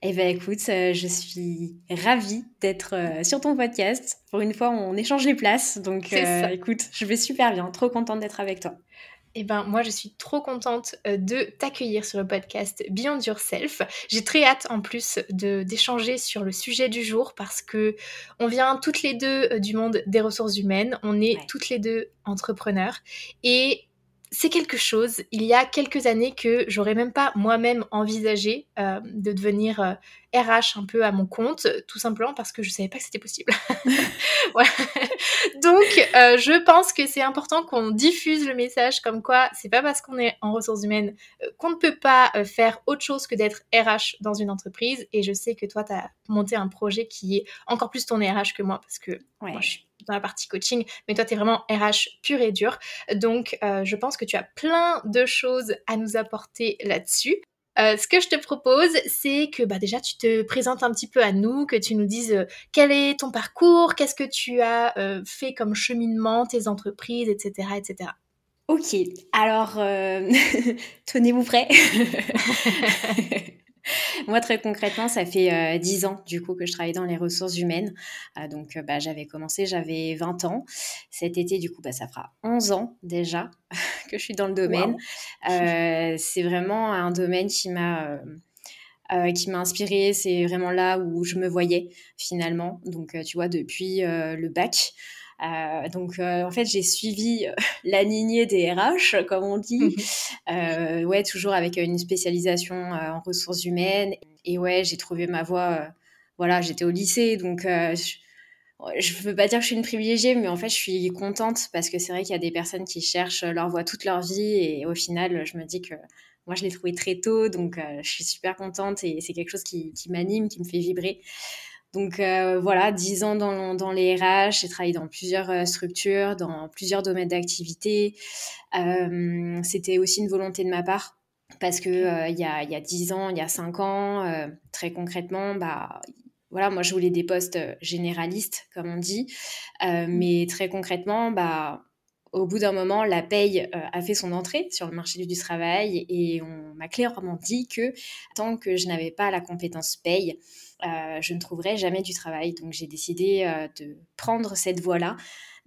Eh bien écoute, euh, je suis ravie d'être euh, sur ton podcast. Pour une fois, on échange les places. Donc euh, écoute, je vais super bien. Trop contente d'être avec toi. Eh ben, moi, je suis trop contente de t'accueillir sur le podcast Beyond Yourself. J'ai très hâte, en plus, de d'échanger sur le sujet du jour parce que on vient toutes les deux du monde des ressources humaines. On est toutes les deux entrepreneurs et c'est quelque chose, il y a quelques années que j'aurais même pas moi-même envisagé euh, de devenir RH euh, un peu à mon compte, tout simplement parce que je savais pas que c'était possible. Donc, euh, je pense que c'est important qu'on diffuse le message comme quoi c'est pas parce qu'on est en ressources humaines qu'on ne peut pas faire autre chose que d'être RH dans une entreprise. Et je sais que toi, tu as monté un projet qui est encore plus ton RH que moi parce que moi, je suis dans la partie coaching, mais toi, tu es vraiment RH pur et dur. Donc, euh, je pense que tu as plein de choses à nous apporter là-dessus. Euh, ce que je te propose, c'est que bah, déjà tu te présentes un petit peu à nous, que tu nous dises euh, quel est ton parcours, qu'est-ce que tu as fait comme cheminement, tes entreprises, etc. etc. Ok, alors tenez-vous prêts. Moi, très concrètement, ça fait euh, 10 ans du coup que je travaille dans les ressources humaines. Euh, donc, euh, bah, j'avais commencé, j'avais 20 ans. Cet été, du coup, bah, ça fera 11 ans déjà que je suis dans le domaine. c'est vraiment un domaine qui m'a... qui m'a inspirée, c'est vraiment là où je me voyais finalement. Donc, tu vois, depuis le bac, euh, donc, euh, en fait, j'ai suivi euh, la lignée des RH, comme on dit. Mmh ouais, toujours avec une spécialisation en ressources humaines. Et ouais, j'ai trouvé ma voie. voilà, j'étais au lycée, donc je ne veux pas dire que je suis une privilégiée, mais en fait, je suis contente parce que c'est vrai qu'il y a des personnes qui cherchent leur voie toute leur vie et au final, je me dis que moi, je l'ai trouvé très tôt, donc je suis super contente et c'est quelque chose qui, qui m'anime, qui me fait vibrer. Donc euh, voilà, 10 ans dans, les RH, j'ai travaillé dans plusieurs euh, structures, dans plusieurs domaines d'activité. Euh, c'était aussi une volonté de ma part parce que il y, a, il y a 10 ans, il y a 5 ans, très concrètement, bah, voilà, moi je voulais des postes généralistes, comme on dit, mmh. mais très concrètement, bah, au bout d'un moment, la paye a fait son entrée sur le marché du travail et on m'a clairement dit que tant que je n'avais pas la compétence paye, euh, je ne trouverai jamais du travail. Donc j'ai décidé euh, de prendre cette voie-là,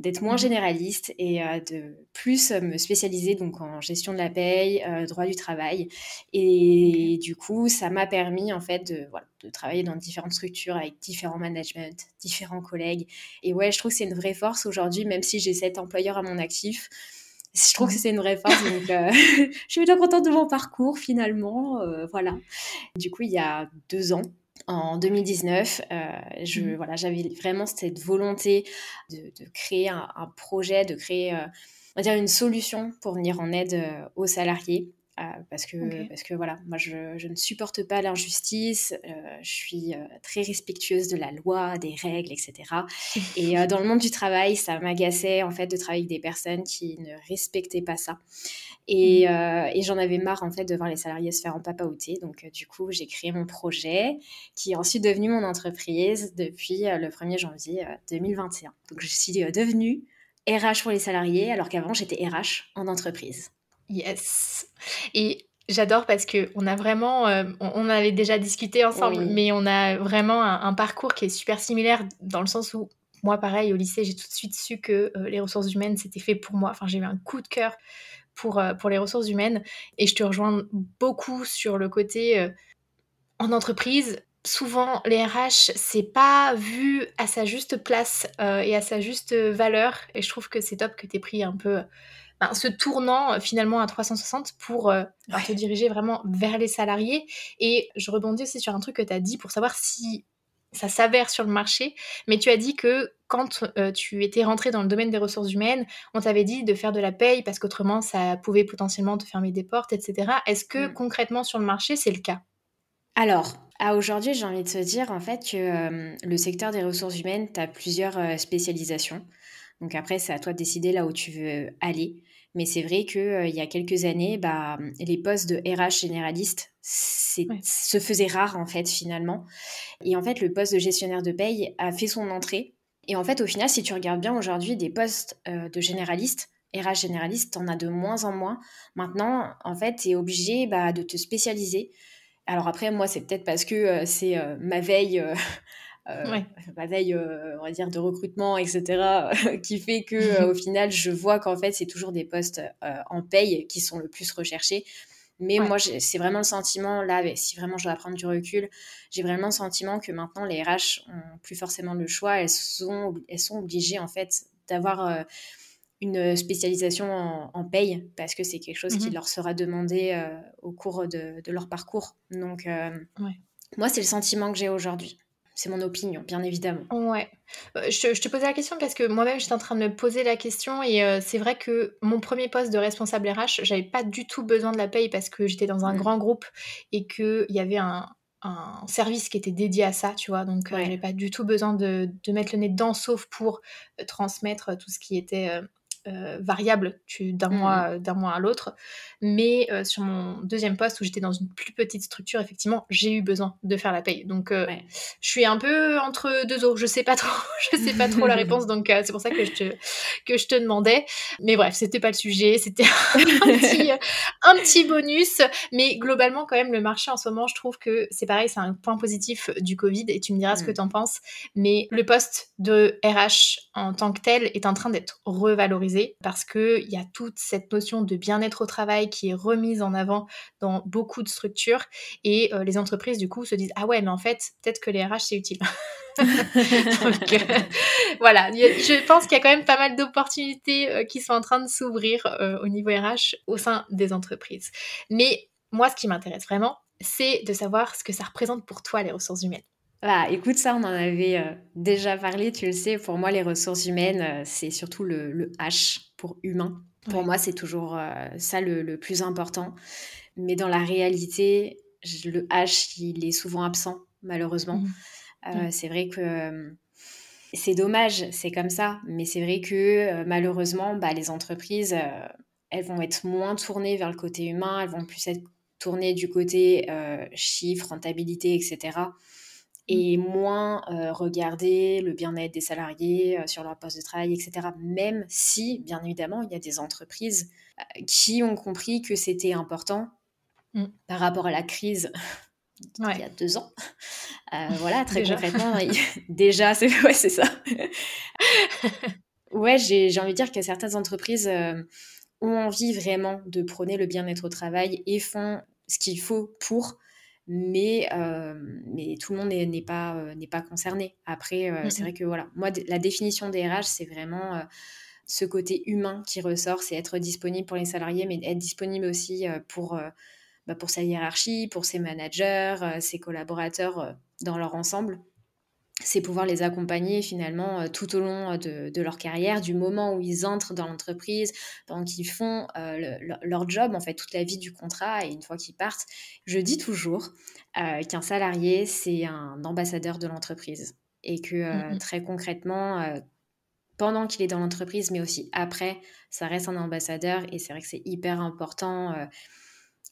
d'être moins mmh généraliste et euh, de plus me spécialiser donc en gestion de la paye, droit du travail. Et du coup, ça m'a permis en fait de, voilà, de travailler dans différentes structures avec différents managements, différents collègues. Et ouais, je trouve que c'est une vraie force aujourd'hui, même si j'ai cet employeur à mon actif je trouve que mmh c'est une vraie force. Donc, je suis bien contente de mon parcours finalement. voilà. Du coup, il y a deux ans, en 2019, euh, je, mmh. voilà, j'avais vraiment cette volonté de, créer un, projet, de créer euh, on va dire une solution pour venir en aide euh, aux salariés. Parce, que, parce que voilà, moi je, je ne supporte pas l'injustice, je suis très respectueuse de la loi, des règles, etc. Et dans le monde du travail, ça m'agaçait en fait de travailler avec des personnes qui ne respectaient pas ça. Et, mmh. euh, et j'en avais marre en fait de voir les salariés se faire en papaouter. Donc euh, du coup, j'ai créé mon projet qui est ensuite devenu mon entreprise depuis euh, le 1er janvier 2021. Donc je suis devenue RH pour les salariés alors qu'avant j'étais RH en entreprise. Yes. Et J'adore parce que on a vraiment, on, avait déjà discuté ensemble, mais on a vraiment un, parcours qui est super similaire dans le sens où moi, pareil, au lycée, j'ai tout de suite su que les ressources humaines, c'était fait pour moi. Enfin, j'ai eu un coup de cœur pour, euh, pour les ressources humaines. Et je te rejoins beaucoup sur le côté euh, en entreprise. Souvent, les RH, c'est pas vu à sa juste place euh, et à sa juste valeur. Et je trouve que c'est top que tu aies pris un peu ben, ce tournant finalement à 360 pour ben, te diriger vraiment vers les salariés. Et je rebondis aussi sur un truc que tu as dit pour savoir si ça s'avère sur le marché, mais tu as dit que quand euh, tu étais rentré dans le domaine des ressources humaines, on t'avait dit de faire de la paye parce qu'autrement ça pouvait potentiellement te fermer des portes, etc. Est-ce que mmh. concrètement sur le marché c'est le cas? Alors, à aujourd'hui, j'ai envie de te dire en fait que le secteur des ressources humaines, tu as plusieurs spécialisations. Donc après, c'est à toi de décider là où tu veux aller. Mais c'est vrai qu'il il y a quelques années, bah, les postes de RH généraliste se faisaient rares en fait finalement. Et en fait, le poste de gestionnaire de paye a fait son entrée. Et en fait, au final, si tu regardes bien aujourd'hui, des postes de généraliste, RH généraliste, t'en as de moins en moins. Maintenant, en fait, tu es obligé bah, de te spécialiser. Alors après, moi, c'est peut-être parce que c'est ma veille euh, ma veille, euh, on va dire, de recrutement, etc., qui fait que euh, au final, je vois qu'en fait, c'est toujours des postes en paye qui sont le plus recherchés. Mais moi, c'est vraiment le sentiment, là, si vraiment je dois prendre du recul, j'ai vraiment le sentiment que maintenant, les RH ont plus forcément le choix. Elles sont, elles sont obligées, en fait, d'avoir une spécialisation en, paye parce que c'est quelque chose qui mmh leur sera demandé au cours de, de, leur parcours. Donc, moi, c'est le sentiment que j'ai aujourd'hui. C'est mon opinion, bien évidemment. Ouais. Euh, je, te posais la question parce que moi-même, j'étais en train de me poser la question et euh, c'est vrai que mon premier poste de responsable RH, j'avais pas du tout besoin de la paye parce que j'étais dans un grand groupe et qu'il y avait un, service qui était dédié à ça, tu vois. Donc, euh, j'avais pas du tout besoin de, de, mettre le nez dedans, sauf pour transmettre tout ce qui était euh, variable d'un mmh. mois, d'un mois à l'autre. Mais euh, sur mon deuxième poste, où j'étais dans une plus petite structure, effectivement, j'ai eu besoin de faire la paye. Donc, euh, je suis un peu entre deux eaux. Je sais pas trop, je sais pas trop la réponse. Donc, c'est pour ça que je te, que je te demandais. Mais bref, c'était pas le sujet. C'était un, petit, un petit bonus. Mais globalement, quand même, le marché en ce moment, je trouve que c'est pareil, c'est un point positif du Covid. Et tu me diras ce que mmh. tu en penses. Mais le poste de RH en tant que tel est en train d'être revalorisé parce qu'il y a toute cette notion de bien-être au travail qui est remise en avant dans beaucoup de structures et euh, les entreprises du coup se disent ah ouais mais en fait peut-être que les RH c'est utile. Donc euh, voilà, je pense qu'il y a quand même pas mal d'opportunités euh, qui sont en train de s'ouvrir au niveau RH au sein des entreprises. Mais moi ce qui m'intéresse vraiment, c'est de savoir ce que ça représente pour toi les ressources humaines. Ah, écoute, ça, on en avait euh, déjà parlé, tu le sais. Pour moi, les ressources humaines, euh, c'est surtout le, H pour humain. Pour moi, c'est toujours euh, ça le, plus important. Mais dans la réalité, le H, il est souvent absent, malheureusement. Mmh. C'est vrai que c'est dommage, c'est comme ça. Mais c'est vrai que malheureusement, bah, les entreprises, elles vont être moins tournées vers le côté humain, elles vont plus être tournées du côté chiffres, rentabilité, etc et moins euh, regarder le bien-être des salariés euh, sur leur poste de travail, etc. Même si, bien évidemment, il y a des entreprises euh, qui ont compris que c'était important mmh. par rapport à la crise il y a deux ans. voilà, très concrètement, déjà, c'est ouais, ça. ouais, j'ai envie de dire que certaines entreprises ont envie vraiment de prôner le bien-être au travail et font ce qu'il faut pour mais, euh, mais tout le monde n'est pas, euh, n'est pas concerné. Après, euh, c'est vrai que voilà, moi, la définition des RH, c'est vraiment ce côté humain qui ressort, c'est être disponible pour les salariés, mais être disponible aussi pour, bah, pour sa hiérarchie, pour ses managers, ses collaborateurs dans leur ensemble c'est pouvoir les accompagner finalement euh, tout au long euh, de, leur carrière, du moment où ils entrent dans l'entreprise, pendant qu'ils font euh, leur job, en fait, toute la vie du contrat, et une fois qu'ils partent. Je dis toujours qu'un salarié, c'est un ambassadeur de l'entreprise. Et que mmh très concrètement, pendant qu'il est dans l'entreprise, mais aussi après, ça reste un ambassadeur, et c'est vrai que c'est hyper important.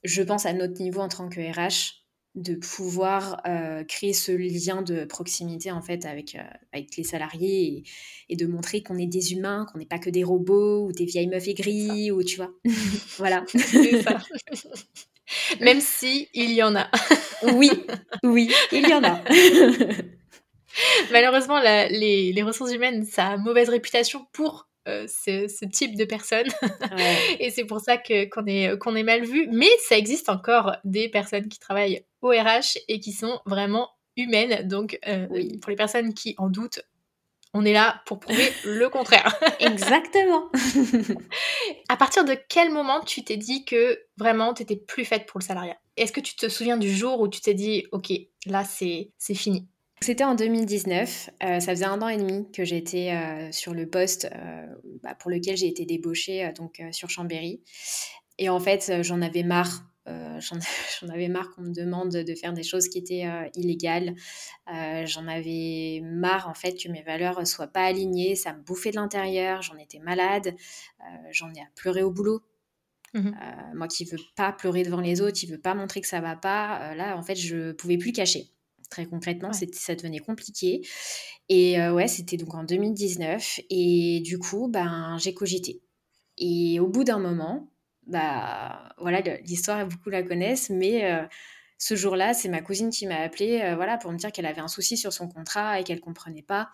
je pense à notre niveau en tant que RH, de pouvoir euh, créer ce lien de proximité en fait avec, euh, avec les salariés et, de montrer qu'on est des humains, qu'on n'est pas que des robots ou des vieilles meufs aigries ou tu vois. voilà. Ça. Même si il y en a. oui, oui, il y en a. Malheureusement, les, les ressources humaines, ça a mauvaise réputation pour euh, ce, type de personnes. et c'est pour ça que, qu'on, est, qu'on est mal vu. Mais ça existe encore des personnes qui travaillent au RH et qui sont vraiment humaines. Donc, euh, pour les personnes qui en doutent, on est là pour prouver le contraire. Exactement. à partir de quel moment tu t'es dit que vraiment tu étais plus faite pour le salariat? Est-ce que tu te souviens du jour où tu t'es dit, ok, là c'est, c'est fini c'était en 2019. Euh, ça faisait un an et demi que j'étais euh, sur le poste euh, bah, pour lequel j'ai été débauchée donc sur Chambéry. Et en fait, j'en avais marre j'en avais marre qu'on me demande de faire des choses qui étaient illégales. j'en avais marre en fait que mes valeurs soient pas alignées. Ça me bouffait de l'intérieur. J'en étais malade. j'en ai à pleurer au boulot. Mmh moi qui veux pas pleurer devant les autres, qui veux pas montrer que ça va pas, là en fait je pouvais plus cacher. Très concrètement, ça devenait compliqué. Et ouais, c'était donc en 2019. Et du coup, ben, j'ai cogité. Et au bout d'un moment, bah voilà, l'histoire, beaucoup la connaissent, mais ce jour-là, c'est ma cousine qui m'a appelée voilà, pour me dire qu'elle avait un souci sur son contrat et qu'elle comprenait pas.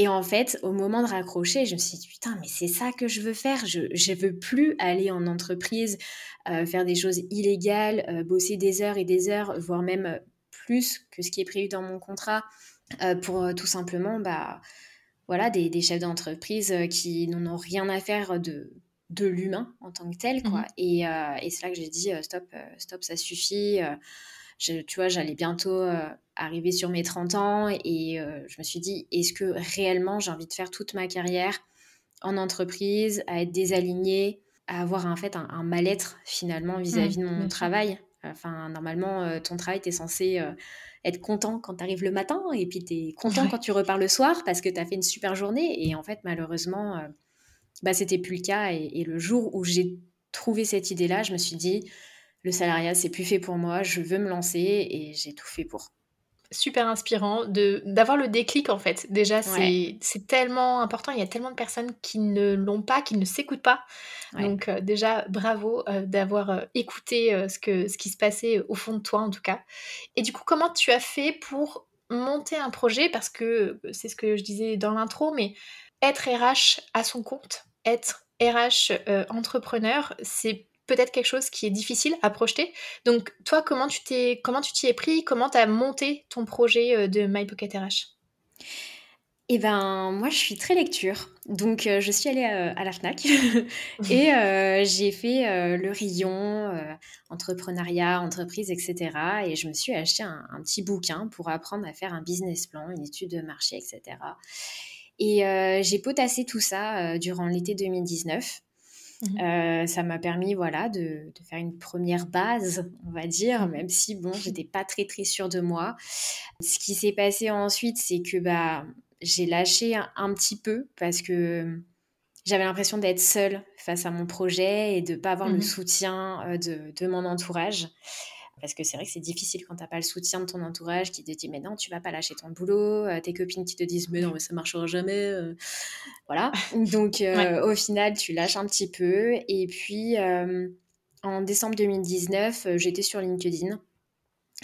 Et en fait, au moment de raccrocher, je me suis dit, putain, mais c'est ça que je veux faire. Je ne veux plus aller en entreprise, faire des choses illégales, bosser des heures et des heures, voire même plus que ce qui est prévu dans mon contrat, pour tout simplement, bah, voilà, des, des chefs d'entreprise qui n'en ont rien à faire de, de l'humain en tant que tel, quoi. Mmh et, et c'est là que j'ai dit, stop, stop, ça suffit. tu vois, j'allais bientôt arriver sur mes 30 ans et euh, je me suis dit, est-ce que réellement j'ai envie de faire toute ma carrière en entreprise, à être désalignée, à avoir en fait un, mal-être finalement vis-à-vis de mon travail? Enfin, normalement, euh, ton travail, tu es censé euh, être content quand tu arrives le matin et puis tu es content quand tu repars le soir parce que tu as fait une super journée. Et en fait, malheureusement, bah, c'était plus le cas. Et, et le jour où j'ai trouvé cette idée-là, je me suis dit, le salariat, c'est plus fait pour moi, je veux me lancer et j'ai tout fait pour super inspirant de d'avoir le déclic en fait. Déjà, c'est tellement important. Il y a tellement de personnes qui ne l'ont pas, qui ne s'écoutent pas. Donc euh, déjà, bravo euh, d'avoir euh, écouté ce, que, ce qui se passait au fond de toi en tout cas. Et du coup, comment tu as fait pour monter un projet? Parce que c'est ce que je disais dans l'intro, mais être RH à son compte, être RH entrepreneur, c'est peut-être quelque chose qui est difficile à projeter. Donc toi, comment tu t'es, comment tu t'y es pris? Comment tu as monté ton projet euh, de My Pocket RH eh ben, moi, je suis très lecture. Donc, euh, je suis allée euh, à la FNAC et j'ai fait le rayon entrepreneuriat, entreprise, etc. Et je me suis acheté un, un, petit bouquin pour apprendre à faire un business plan, une étude de marché, etc. Et j'ai potassé tout ça durant l'été 2019. Mmh euh, ça m'a permis voilà, de, faire une première base, on va dire, même si bon, j'étais pas très très sûre de moi. Ce qui s'est passé ensuite, c'est que bah, j'ai lâché un, petit peu parce que j'avais l'impression d'être seule face à mon projet et de ne pas avoir le mmh soutien euh, de, de mon entourage. Parce que c'est vrai que c'est difficile quand tu n'as pas le soutien de ton entourage qui te dit mais non, tu vas pas lâcher ton boulot, euh, tes copines qui te disent mais non, mais ça marchera jamais. Euh. Voilà. Donc euh, au final, tu lâches un petit peu. Et puis en décembre 2019, j'étais sur LinkedIn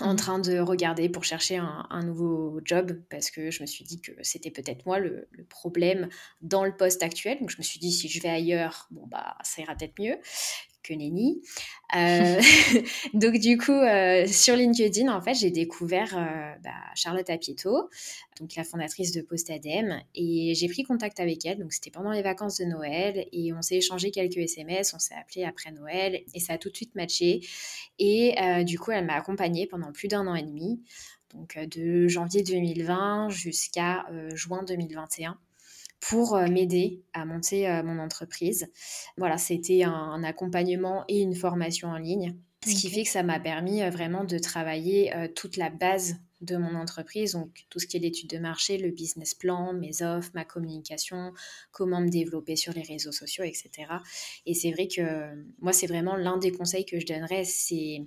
en mmh train de regarder pour chercher un, nouveau job parce que je me suis dit que c'était peut-être moi le, le, problème dans le poste actuel. Donc je me suis dit si je vais ailleurs, bon bah ça ira peut-être mieux que nenni. Euh, donc du coup, euh, sur LinkedIn, en fait, j'ai découvert euh, bah, Charlotte Apieto, donc la fondatrice de Postadem, et j'ai pris contact avec elle. Donc c'était pendant les vacances de Noël, et on s'est échangé quelques SMS, on s'est appelé après Noël, et ça a tout de suite matché. Et du coup, elle m'a accompagnée pendant plus d'un an et demi, donc de janvier 2020 jusqu'à juin 2021 pour euh, m'aider à monter euh, mon entreprise. Voilà, c'était un, accompagnement et une formation en ligne, ce qui fait que ça m'a permis euh, vraiment de travailler toute la base de mon entreprise, donc tout ce qui est l'étude de marché, le business plan, mes offres, ma communication, comment me développer sur les réseaux sociaux, etc. Et c'est vrai que moi, c'est vraiment l'un des conseils que je donnerais, c'est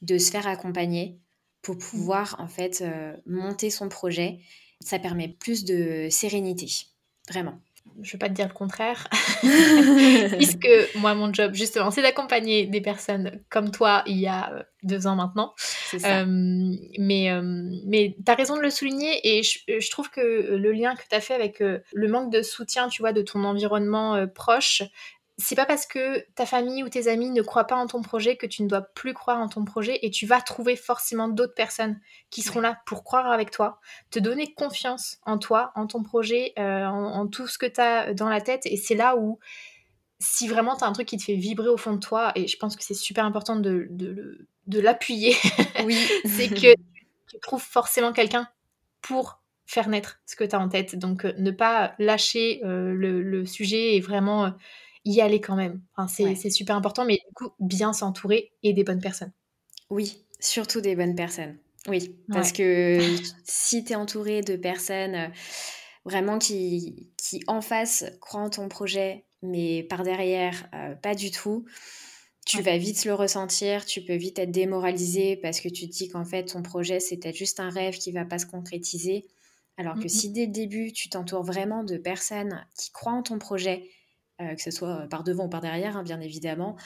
de se faire accompagner pour mmh. pouvoir en fait monter son projet. Ça permet plus de sérénité. Vraiment. Je ne vais pas te dire le contraire, puisque moi, mon job, justement, c'est d'accompagner des personnes comme toi il y a euh, deux ans maintenant. Ça. Euh, mais euh, mais tu as raison de le souligner et je, je trouve que le lien que tu as fait avec le manque de soutien, tu vois, de ton environnement proche, c'est pas parce que ta famille ou tes amis ne croient pas en ton projet que tu ne dois plus croire en ton projet et tu vas trouver forcément d'autres personnes qui seront là pour croire avec toi, te donner confiance en toi, en ton projet, euh, en, tout ce que tu as dans la tête. Et c'est là où, si vraiment tu as un truc qui te fait vibrer au fond de toi, et je pense que c'est super important de, de, l'appuyer, oui. c'est que tu trouves forcément quelqu'un pour faire naître ce que tu as en tête. Donc, euh, ne pas lâcher euh, le, sujet et vraiment y aller quand même. Enfin, c'est super important, mais du coup, bien s'entourer et des bonnes personnes. Oui, surtout des bonnes personnes. Oui, parce que si tu es entouré de personnes euh, vraiment qui, qui, en face, croient en ton projet, mais par derrière, euh, pas du tout, tu vas vite le ressentir, tu peux vite être démoralisé parce que tu te dis qu'en fait, ton projet, c'est peut-être juste un rêve qui va pas se concrétiser. Alors que mmh si dès le début, tu t'entoures vraiment de personnes qui croient en ton projet, euh, que ce soit par devant ou par derrière, hein, bien évidemment,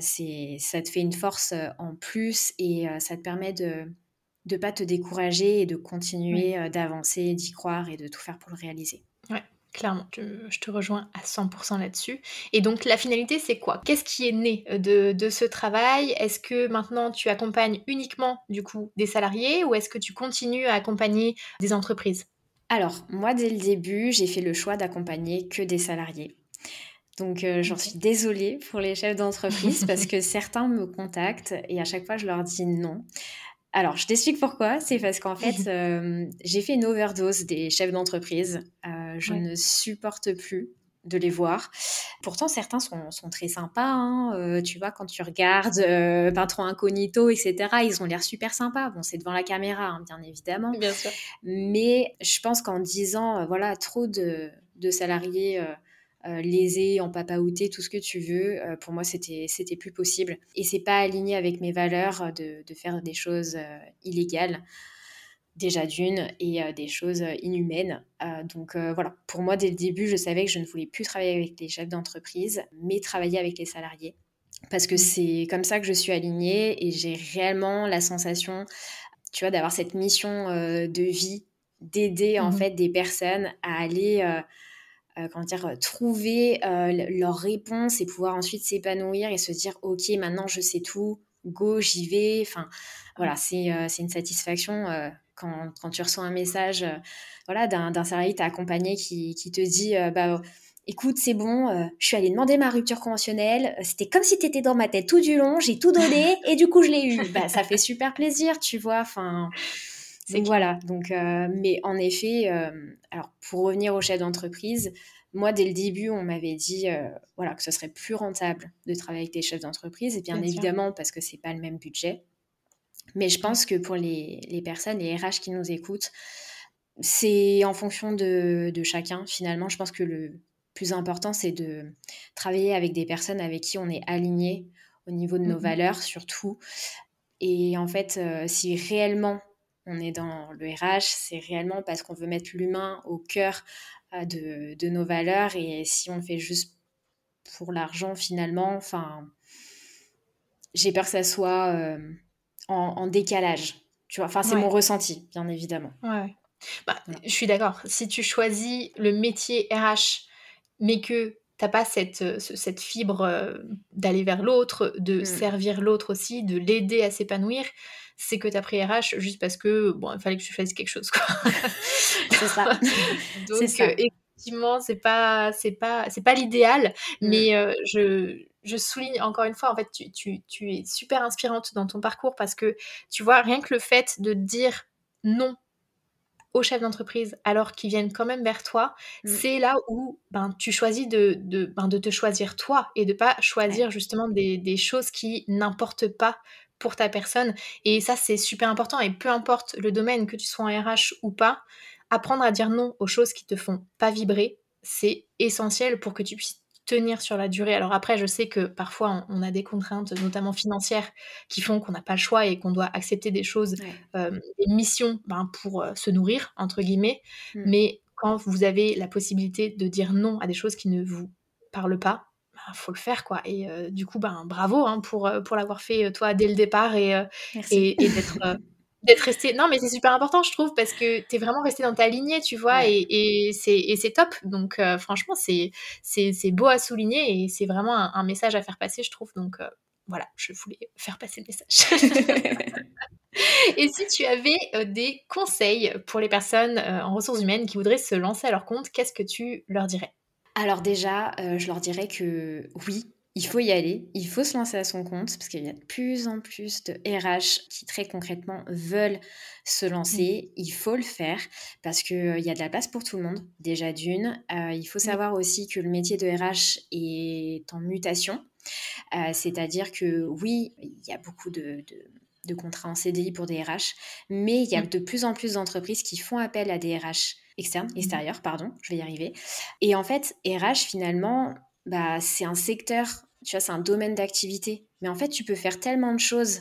c'est ça te fait une force en plus et ça te permet de de pas te décourager et de continuer euh, d'avancer, d'y croire et de tout faire pour le réaliser. Ouais, clairement, je, te rejoins à 100% là-dessus. Et donc la finalité, c'est quoi? Qu'est-ce qui est né euh, de, de ce travail? Est-ce que maintenant tu accompagnes uniquement du coup des salariés ou est-ce que tu continues à accompagner des entreprises? Alors, moi, dès le début, j'ai fait le choix d'accompagner que des salariés. Donc euh, j'en suis désolée pour les chefs d'entreprise parce que certains me contactent et à chaque fois je leur dis non. Alors, je t'explique pourquoi. C'est parce qu'en fait, euh, j'ai fait une overdose des chefs d'entreprise. Euh, je ne supporte plus de les voir. Pourtant, certains sont, très sympas. Hein. Euh, tu vois, quand tu regardes Patron Incognito, etc., ils ont l'air super sympas. Bon, c'est devant la caméra, hein, bien évidemment. Bien sûr. Mais je pense qu'en disant, voilà, trop de, de salariés euh, lésé, en papaouté, tout ce que tu veux. Euh, pour moi, c'était c'était plus possible. Et c'est pas aligné avec mes valeurs euh, de, de faire des choses illégales déjà d'une et des choses inhumaines. donc voilà, pour moi dès le début, je savais que je ne voulais plus travailler avec les chefs d'entreprise, mais travailler avec les salariés. Parce que mmh. c'est comme ça que je suis alignée et j'ai réellement la sensation, tu vois, d'avoir cette mission de vie, d'aider en mmh fait des personnes à aller euh, comment dire, trouver euh, leurs réponses et pouvoir ensuite s'épanouir et se dire ok maintenant je sais tout, go j'y vais. Enfin voilà c'est euh, une satisfaction quand, quand, tu reçois un message voilà d'un salarié t'a accompagné qui, qui, te dit bah écoute, c'est bon, je suis allée demander ma rupture conventionnelle, c'était comme si tu étais dans ma tête tout du long, j'ai tout donné et du coup je l'ai eu. Bah, ça fait super plaisir, tu vois. Enfin, donc voilà, donc, euh, mais en effet, euh, alors pour revenir au chef d'entreprise, moi dès le début, on m'avait dit euh, voilà, que ce serait plus rentable de travailler avec des chefs d'entreprise, et bien, évidemment parce que c'est pas le même budget. Mais je pense que pour les, les personnes, les RH qui nous écoutent, c'est en fonction de, de, chacun. Finalement, je pense que le plus important, c'est de travailler avec des personnes avec qui on est aligné au niveau de nos mmh valeurs, surtout. Et en fait, si réellement on est dans le RH, c'est réellement parce qu'on veut mettre l'humain au cœur euh, de, nos valeurs. Et si on le fait juste pour l'argent, finalement, enfin, j'ai peur que ça soit euh, en, décalage. Tu vois, enfin, c'est mon ressenti, bien évidemment. Ouais. Bah, Je suis d'accord. Si tu choisis le métier RH, mais que tu n'as pas cette, euh, cette fibre d'aller vers l'autre, de mmh. servir l'autre aussi, de l'aider à s'épanouir, c'est que tu as pris RH juste parce que, bon, il fallait que tu fasses quelque chose, quoi. c'est ça. Donc, euh, effectivement, c'est pas, c'est pas, c'est pas l'idéal, mm. mais euh, je, je souligne encore une fois, en fait, tu, tu, tu es super inspirante dans ton parcours parce que, tu vois, rien que le fait de dire non aux chefs d'entreprise alors qu'ils viennent quand même vers toi, mm. c'est là où ben, tu choisis de, de, ben, de te choisir toi et de pas choisir justement des, des choses qui n'importent pas pour ta personne. Et ça, c'est super important. Et peu importe le domaine, que tu sois en RH ou pas, apprendre à dire non aux choses qui te font pas vibrer, c'est essentiel pour que tu puisses tenir sur la durée. Alors après, je sais que parfois on a des contraintes, notamment financières, qui font qu'on n'a pas le choix et qu'on doit accepter des choses, euh, des missions ben, pour euh, se nourrir, entre guillemets. Mmh. Mais quand vous avez la possibilité de dire non à des choses qui ne vous parlent pas, faut le faire quoi. Et euh, du coup ben bravo hein, pour euh, pour l'avoir fait euh, toi dès le départ et et, d'être d'être resté. Non mais c'est super important je trouve parce que tu es vraiment resté dans ta lignée tu vois et, et c'est top. Donc franchement c'est c'est beau à souligner et c'est vraiment un, message à faire passer je trouve. Donc voilà je voulais faire passer le message. Et si tu avais des conseils pour les personnes en ressources humaines qui voudraient se lancer à leur compte, qu'est-ce que tu leur dirais? Alors déjà, euh, je leur dirais que oui, il faut y aller, il faut se lancer à son compte parce qu'il y a de plus en plus de RH qui très concrètement veulent se lancer. Il faut le faire parce qu'il euh, y a de la place pour tout le monde, déjà d'une. Euh, il faut savoir aussi que le métier de RH est en mutation. Euh, c'est-à-dire que oui, il y a beaucoup de, de, contrats en CDI pour des RH, mais il y a de plus en plus d'entreprises qui font appel à des RH externes, mmh. extérieurs, pardon, je vais y arriver. Et en fait, RH, finalement, bah, c'est un secteur, tu vois, c'est un domaine d'activité. Mais en fait, tu peux faire tellement de choses.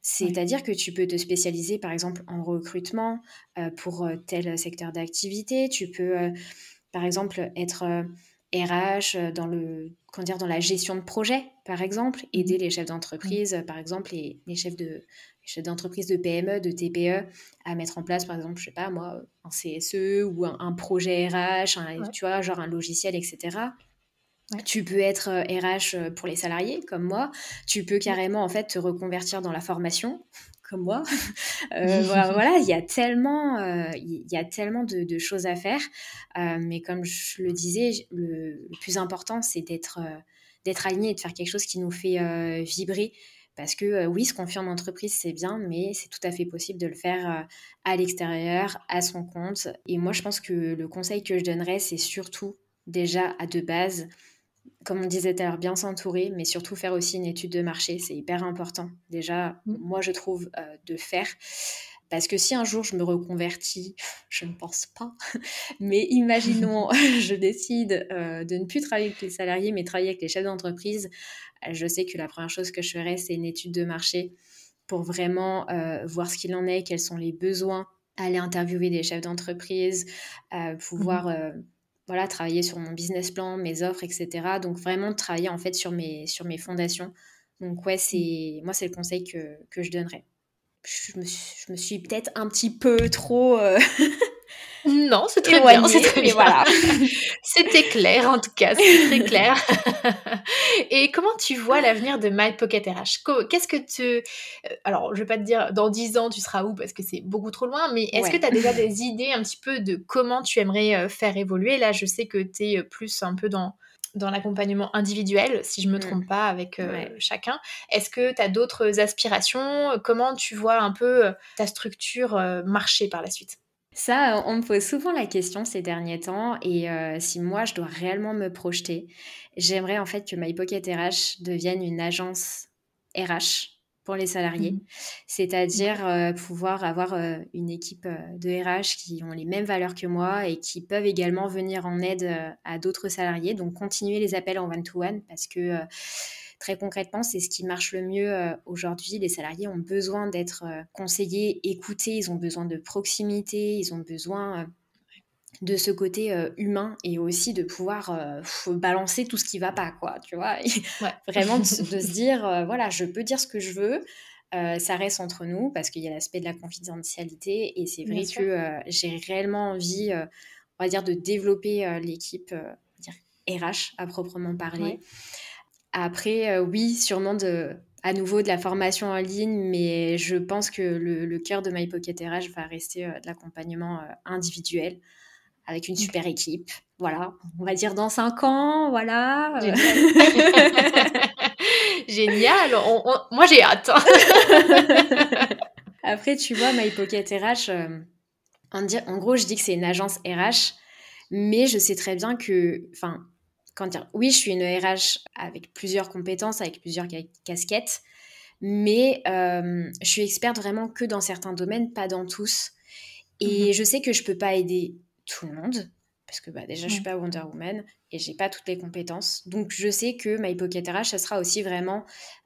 C'est-à-dire que tu peux te spécialiser, par exemple, en recrutement euh, pour euh, tel secteur d'activité. Tu peux, euh, par exemple, être RH dans, le, dire, dans la gestion de projet, par exemple, aider mmh. les chefs d'entreprise, par exemple, les, les chefs de chefs d'entreprise de PME, de TPE, à mettre en place, par exemple, je sais pas moi, un CSE ou un, projet RH, tu vois, genre un logiciel, etc. Tu peux être RH euh, euh, pour les salariés, comme moi. Tu peux carrément, en fait, te reconvertir dans la formation, comme moi. Euh, voilà, il y a tellement, il y a tellement de, choses à faire. mais comme je le disais, le, plus important, c'est d'être d'être aligné et de faire quelque chose qui nous fait vibrer. Parce que oui, se confier en entreprise, c'est bien, mais c'est tout à fait possible de le faire à l'extérieur, à son compte. Et moi, je pense que le conseil que je donnerais, c'est surtout déjà à de base comme on disait tout à l'heure, bien s'entourer, mais surtout faire aussi une étude de marché, c'est hyper important. Déjà, mm. moi, je trouve euh, de faire. Parce que si un jour je me reconvertis, je ne pense pas, mais imaginons, je décide euh, de ne plus travailler avec les salariés, mais travailler avec les chefs d'entreprise, je sais que la première chose que je ferai, c'est une étude de marché pour vraiment euh, voir ce qu'il en est, quels sont les besoins, aller interviewer des chefs d'entreprise, pouvoir... Mm voilà, travailler sur mon business plan, mes offres, etc. Donc vraiment travailler en fait sur mes, sur mes fondations. Donc ouais, c'est moi c'est le conseil que, que je donnerais. Je me, je me suis peut-être un petit peu trop euh, Non, c'est très bien, c'est très bien. Voilà. C'était clair, en tout cas, c'est très clair. Et comment tu vois l'avenir de My Pocket RH Qu'est-ce que tu... Euh, alors, je vais pas te dire dans 10 ans, tu seras où, parce que c'est beaucoup trop loin, mais est-ce que tu as déjà des idées un petit peu de comment tu aimerais euh, faire évoluer? Là, je sais que tu es euh, plus un peu dans dans l'accompagnement individuel, si je me mmh. trompe pas, avec chacun. Est-ce que tu as d'autres aspirations? Comment tu vois un peu ta structure marcher par la suite? Ça, on me pose souvent la question ces derniers temps et euh, si moi je dois réellement me projeter, j'aimerais en fait que My Pocket RH devienne une agence RH pour les salariés, mmh. c'est-à-dire euh, pouvoir avoir euh, une équipe de RH qui ont les mêmes valeurs que moi et qui peuvent également venir en aide à d'autres salariés, donc continuer les appels en one-to-one parce que Très concrètement, c'est ce qui marche le mieux euh, aujourd'hui. Les salariés ont besoin d'être euh, conseillés, écoutés, ils ont besoin de proximité, ils ont besoin euh, de ce côté humain et aussi de pouvoir balancer tout ce qui va pas, quoi, tu vois. Vraiment de, se dire, voilà, je peux dire ce que je veux, ça reste entre nous parce qu'il y a l'aspect de la confidentialité et c'est vrai que j'ai réellement envie, on va dire, de développer l'équipe RH à proprement parler. Après, euh, oui, sûrement de, à nouveau de la formation en ligne, mais je pense que le, cœur de My Pocket RH va rester euh, de l'accompagnement euh, individuel avec une super équipe. Voilà, on va dire dans cinq ans, voilà. Génial, moi j'ai hâte. Après, tu vois, My Pocket RH, en, en gros, je dis que c'est une agence RH, mais je sais très bien que, enfin, dire, oui, je suis une RH avec plusieurs compétences, avec plusieurs casquettes, mais euh, je suis experte vraiment que dans certains domaines, pas dans tous. Et mhm. je sais que je peux pas aider tout le monde, parce que bah, déjà, je suis pas Wonder Woman et j'ai pas toutes les compétences. Donc, je sais que My Pocket RH, ça sera aussi vraiment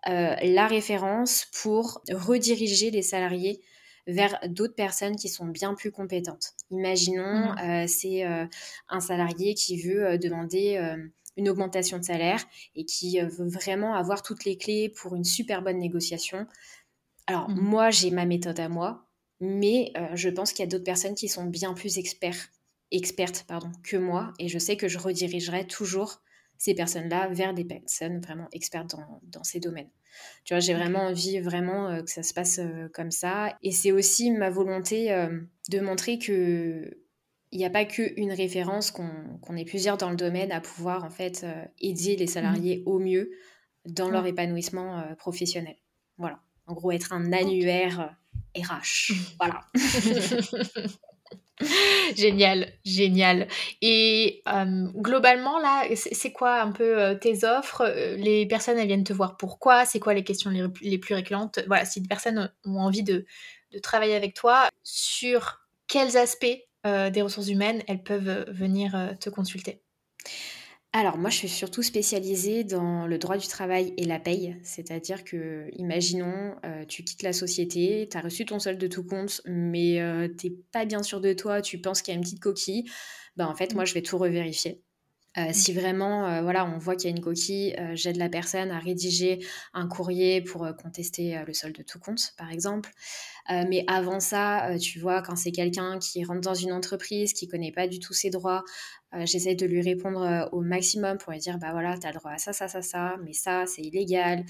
euh, la référence pour rediriger les salariés vers d'autres personnes qui sont bien plus compétentes. Imaginons, euh, c'est un salarié qui veut demander une augmentation de salaire et qui euh, veut vraiment avoir toutes les clés pour une super bonne négociation. Alors mmh. moi, j'ai ma méthode à moi, mais euh, je pense qu'il y a d'autres personnes qui sont bien plus experts, expertes pardon, que moi, et je sais que je redirigerai toujours ces personnes-là vers des personnes vraiment expertes dans, ces domaines. Tu vois, j'ai vraiment envie vraiment euh, que ça se passe comme ça. Et c'est aussi ma volonté de montrer que il n'y a pas qu'une référence, qu'on ait plusieurs dans le domaine à pouvoir en fait euh, aider les salariés mmh. au mieux dans leur épanouissement professionnel. Voilà. En gros, être un annuaire RH. Voilà. génial, génial. Et globalement, là, c'est quoi un peu tes offres? Les personnes, elles viennent te voir pourquoi? C'est quoi les questions les, plus récurrentes? Voilà, si des personnes ont envie de, de travailler avec toi, sur quels aspects des ressources humaines elles peuvent venir te consulter alors moi, je suis surtout spécialisée dans le droit du travail et la paye. C'est-à-dire que, imaginons, euh, tu quittes la société, tu as reçu ton solde de tout compte, mais euh, tu n'es pas bien sûr de toi, tu penses qu'il y a une petite coquille. Ben, en fait, moi, je vais tout revérifier. Euh, si vraiment, voilà, on voit qu'il y a une coquille, j'aide la personne à rédiger un courrier pour contester le solde de tout compte, par exemple. mais avant ça, tu vois, quand c'est quelqu'un qui rentre dans une entreprise, qui connaît pas du tout ses droits, euh, j'essaie de lui répondre euh, au maximum pour lui dire bah voilà, tu as le droit à ça, ça, ça, ça, mais ça, c'est illégal.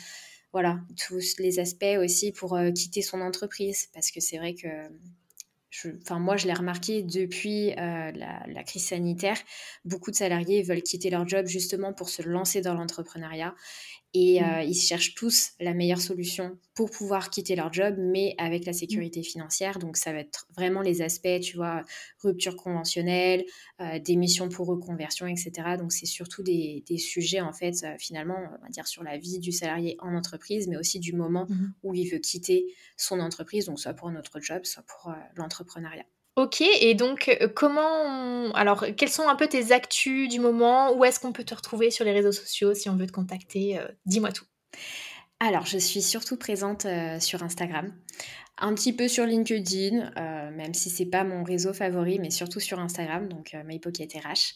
Voilà, tous les aspects aussi pour euh, quitter son entreprise. Parce que c'est vrai que enfin moi je l'ai remarqué depuis la, la, crise sanitaire, beaucoup de salariés veulent quitter leur job justement pour se lancer dans l'entrepreneuriat et mmh. euh, ils cherchent tous la meilleure solution pour pouvoir quitter leur job, mais avec la mmh. sécurité financière. Donc, ça va être vraiment les aspects, tu vois, rupture conventionnelle, euh, démission pour reconversion, etc. Donc, c'est surtout des, des, sujets, en fait, euh, finalement, on va dire sur la vie du salarié en entreprise, mais aussi du moment mmh. où il veut quitter son entreprise, donc soit pour notre job, soit pour l'entrepreneuriat. OK et donc, euh, comment alors, quels sont un peu tes actus du moment? Où est-ce qu'on peut te retrouver sur les réseaux sociaux si on veut te contacter? Euh, dis-moi tout. Alors, je suis surtout présente, euh, sur Instagram un petit peu sur LinkedIn, euh, même si c'est pas mon réseau favori, mais surtout sur Instagram, donc euh, RH.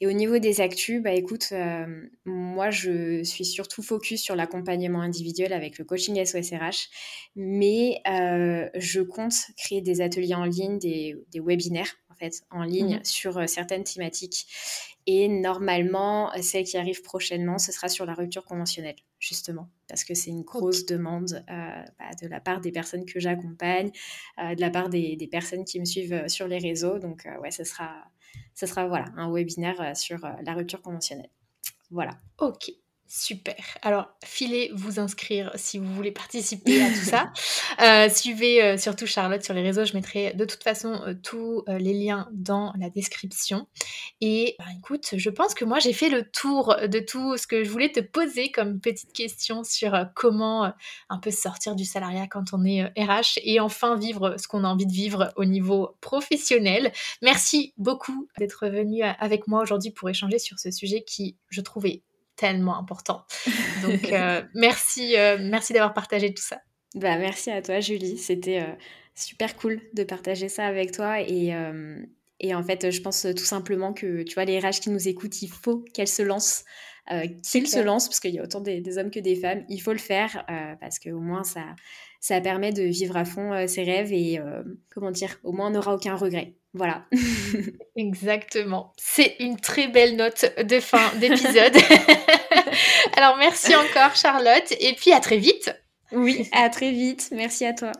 Et au niveau des actus, bah écoute, euh, moi je suis surtout focus sur l'accompagnement individuel avec le coaching SOSRH, mais euh, je compte créer des ateliers en ligne, des, webinaires fait en ligne mmh sur certaines thématiques. Et normalement, celle qui arrive prochainement, ce sera sur la rupture conventionnelle, justement, parce que c'est une grosse demande euh, bah, de la part des personnes que j'accompagne, euh, de la part des, personnes qui me suivent euh, sur les réseaux. Donc, ouais, ce sera, ce sera voilà, un webinaire sur la rupture conventionnelle. Voilà. Ok. Super. Alors, filez vous inscrire si vous voulez participer à tout ça. Euh, suivez euh, surtout Charlotte sur les réseaux. Je mettrai de toute façon euh, tous les liens dans la description. Et bah, écoute, je pense que moi j'ai fait le tour de tout ce que je voulais te poser comme petite question sur comment un peu sortir du salariat quand on est RH et enfin vivre ce qu'on a envie de vivre au niveau professionnel. Merci beaucoup d'être venu avec moi aujourd'hui pour échanger sur ce sujet qui, je trouvais, tellement important. Donc, euh, merci, euh, merci d'avoir partagé tout ça. Bah, merci à toi, Julie. C'était euh, super cool de partager ça avec toi. Et, et, en fait, je pense tout simplement que, tu vois, les RH qui nous écoutent, il faut qu'elles se lancent. qu'ils se lancent, parce qu'il y a autant des, hommes que des femmes. Il faut le faire, parce qu'au moins, ça, ça permet de vivre à fond ses rêves. Et comment dire, au moins, on n'aura aucun regret. Voilà. Exactement. C'est une très belle note de fin d'épisode. Alors merci encore Charlotte et puis à très vite. Oui, à très vite. Merci à toi.